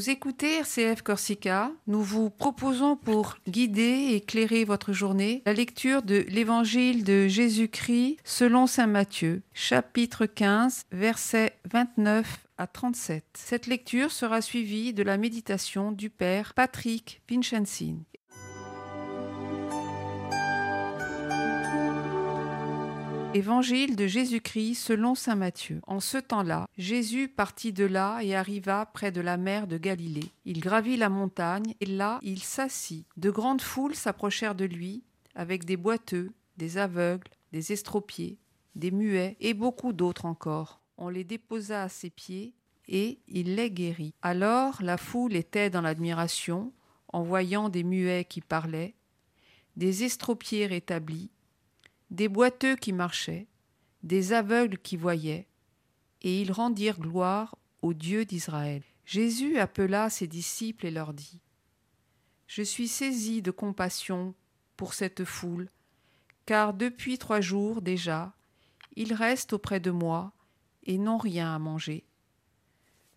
Vous écoutez RCF Corsica. Nous vous proposons pour guider et éclairer votre journée la lecture de l'Évangile de Jésus-Christ selon Saint Matthieu, chapitre 15, versets 29 à 37. Cette lecture sera suivie de la méditation du Père Patrick Vincenzin. Évangile de Jésus-Christ selon Saint Matthieu. En ce temps-là, Jésus partit de là et arriva près de la mer de Galilée. Il gravit la montagne et là il s'assit. De grandes foules s'approchèrent de lui, avec des boiteux, des aveugles, des estropiés, des muets et beaucoup d'autres encore. On les déposa à ses pieds et il les guérit. Alors la foule était dans l'admiration en voyant des muets qui parlaient, des estropiés rétablis, des boiteux qui marchaient, des aveugles qui voyaient, et ils rendirent gloire au Dieu d'Israël. Jésus appela ses disciples et leur dit Je suis saisi de compassion pour cette foule, car depuis trois jours déjà, ils restent auprès de moi et n'ont rien à manger.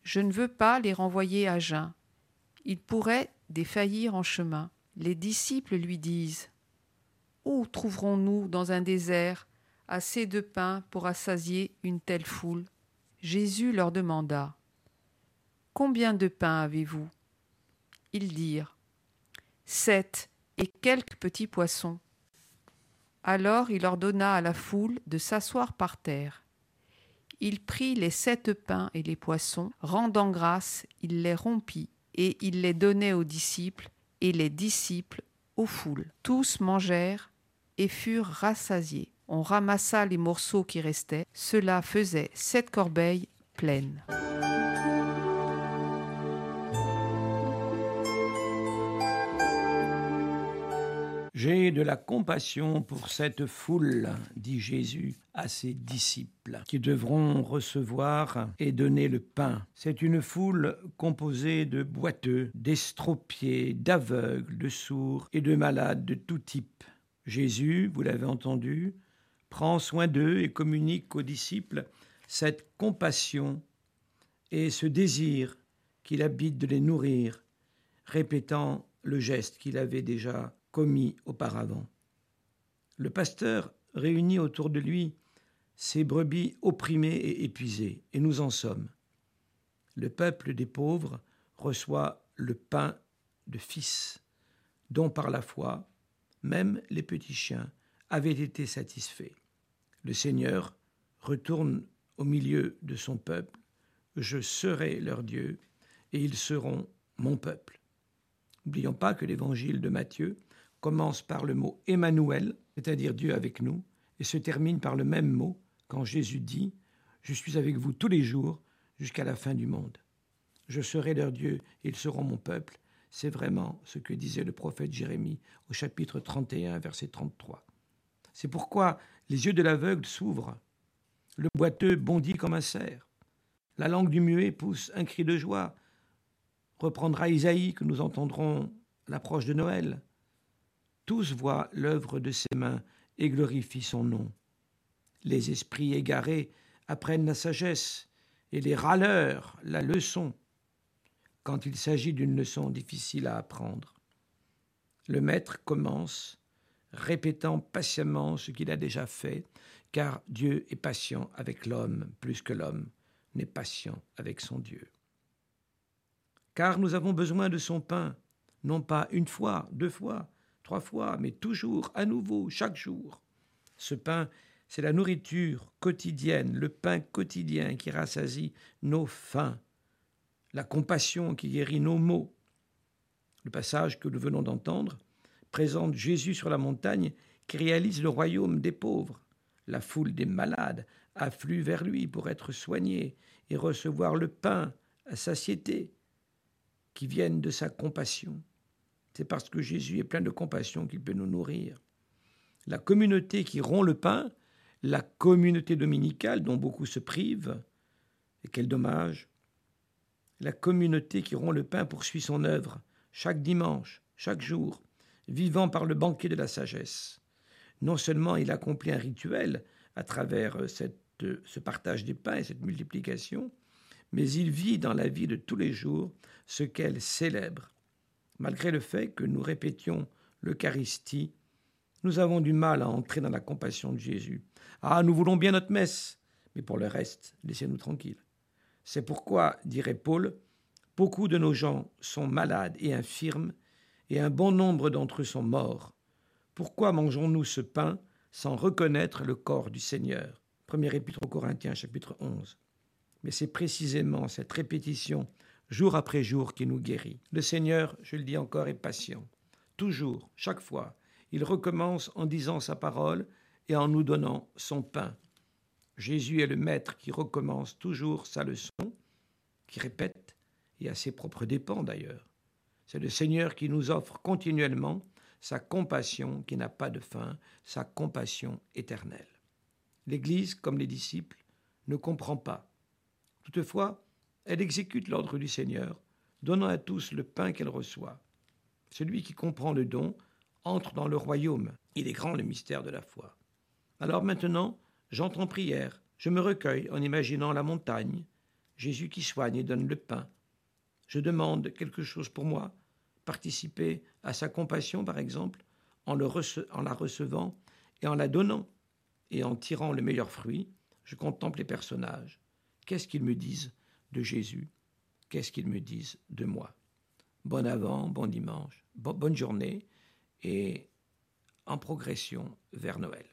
Je ne veux pas les renvoyer à jeun. Ils pourraient défaillir en chemin. Les disciples lui disent où trouverons-nous dans un désert assez de pain pour assasier une telle foule? Jésus leur demanda Combien de pain avez-vous? Ils dirent Sept et quelques petits poissons. Alors il ordonna à la foule de s'asseoir par terre. Il prit les sept pains et les poissons, rendant grâce, il les rompit, et il les donnait aux disciples, et les disciples aux foules. Tous mangèrent et furent rassasiés. On ramassa les morceaux qui restaient. Cela faisait sept corbeilles pleines. J'ai de la compassion pour cette foule, dit Jésus à ses disciples, qui devront recevoir et donner le pain. C'est une foule composée de boiteux, d'estropiés, d'aveugles, de sourds et de malades de tout type. Jésus, vous l'avez entendu, prend soin d'eux et communique aux disciples cette compassion et ce désir qu'il habite de les nourrir, répétant le geste qu'il avait déjà commis auparavant. Le pasteur réunit autour de lui ses brebis opprimées et épuisées, et nous en sommes. Le peuple des pauvres reçoit le pain de fils, dont par la foi même les petits chiens avaient été satisfaits. Le Seigneur retourne au milieu de son peuple, je serai leur Dieu, et ils seront mon peuple. N'oublions pas que l'évangile de Matthieu commence par le mot Emmanuel, c'est-à-dire Dieu avec nous, et se termine par le même mot quand Jésus dit Je suis avec vous tous les jours jusqu'à la fin du monde. Je serai leur Dieu et ils seront mon peuple. C'est vraiment ce que disait le prophète Jérémie au chapitre 31, verset 33. C'est pourquoi les yeux de l'aveugle s'ouvrent, le boiteux bondit comme un cerf, la langue du muet pousse un cri de joie, reprendra Isaïe que nous entendrons l'approche de Noël. Tous voient l'œuvre de ses mains et glorifient son nom. Les esprits égarés apprennent la sagesse et les râleurs la leçon quand il s'agit d'une leçon difficile à apprendre. Le maître commence répétant patiemment ce qu'il a déjà fait, car Dieu est patient avec l'homme plus que l'homme n'est patient avec son Dieu. Car nous avons besoin de son pain, non pas une fois, deux fois, trois fois, mais toujours, à nouveau, chaque jour. Ce pain, c'est la nourriture quotidienne, le pain quotidien qui rassasie nos faims, la compassion qui guérit nos maux. Le passage que nous venons d'entendre présente Jésus sur la montagne qui réalise le royaume des pauvres. La foule des malades afflue vers lui pour être soignée et recevoir le pain à satiété qui viennent de sa compassion. C'est parce que Jésus est plein de compassion qu'il peut nous nourrir. La communauté qui rompt le pain, la communauté dominicale dont beaucoup se privent, et quel dommage, la communauté qui rompt le pain poursuit son œuvre, chaque dimanche, chaque jour, vivant par le banquet de la sagesse. Non seulement il accomplit un rituel à travers euh, euh, ce partage des pains et cette multiplication, mais il vit dans la vie de tous les jours ce qu'elle célèbre. Malgré le fait que nous répétions l'Eucharistie, nous avons du mal à entrer dans la compassion de Jésus. Ah, nous voulons bien notre messe, mais pour le reste, laissez-nous tranquilles. C'est pourquoi, dirait Paul, beaucoup de nos gens sont malades et infirmes, et un bon nombre d'entre eux sont morts. Pourquoi mangeons-nous ce pain sans reconnaître le corps du Seigneur? Premier épître aux Corinthiens, chapitre 11. Mais c'est précisément cette répétition, jour après jour, qui nous guérit. Le Seigneur, je le dis encore, est patient. Toujours, chaque fois, il recommence en disant sa parole et en nous donnant son pain. Jésus est le Maître qui recommence toujours sa leçon, qui répète, et à ses propres dépens d'ailleurs. C'est le Seigneur qui nous offre continuellement sa compassion qui n'a pas de fin, sa compassion éternelle. L'Église, comme les disciples, ne comprend pas. Toutefois, elle exécute l'ordre du Seigneur, donnant à tous le pain qu'elle reçoit. Celui qui comprend le don entre dans le royaume. Il est grand le mystère de la foi. Alors maintenant, J'entre en prière, je me recueille en imaginant la montagne, Jésus qui soigne et donne le pain. Je demande quelque chose pour moi, participer à sa compassion par exemple, en, en la recevant et en la donnant, et en tirant le meilleur fruit, je contemple les personnages. Qu'est-ce qu'ils me disent de Jésus? Qu'est-ce qu'ils me disent de moi? Bon avant, bon dimanche, bonne journée et en progression vers Noël.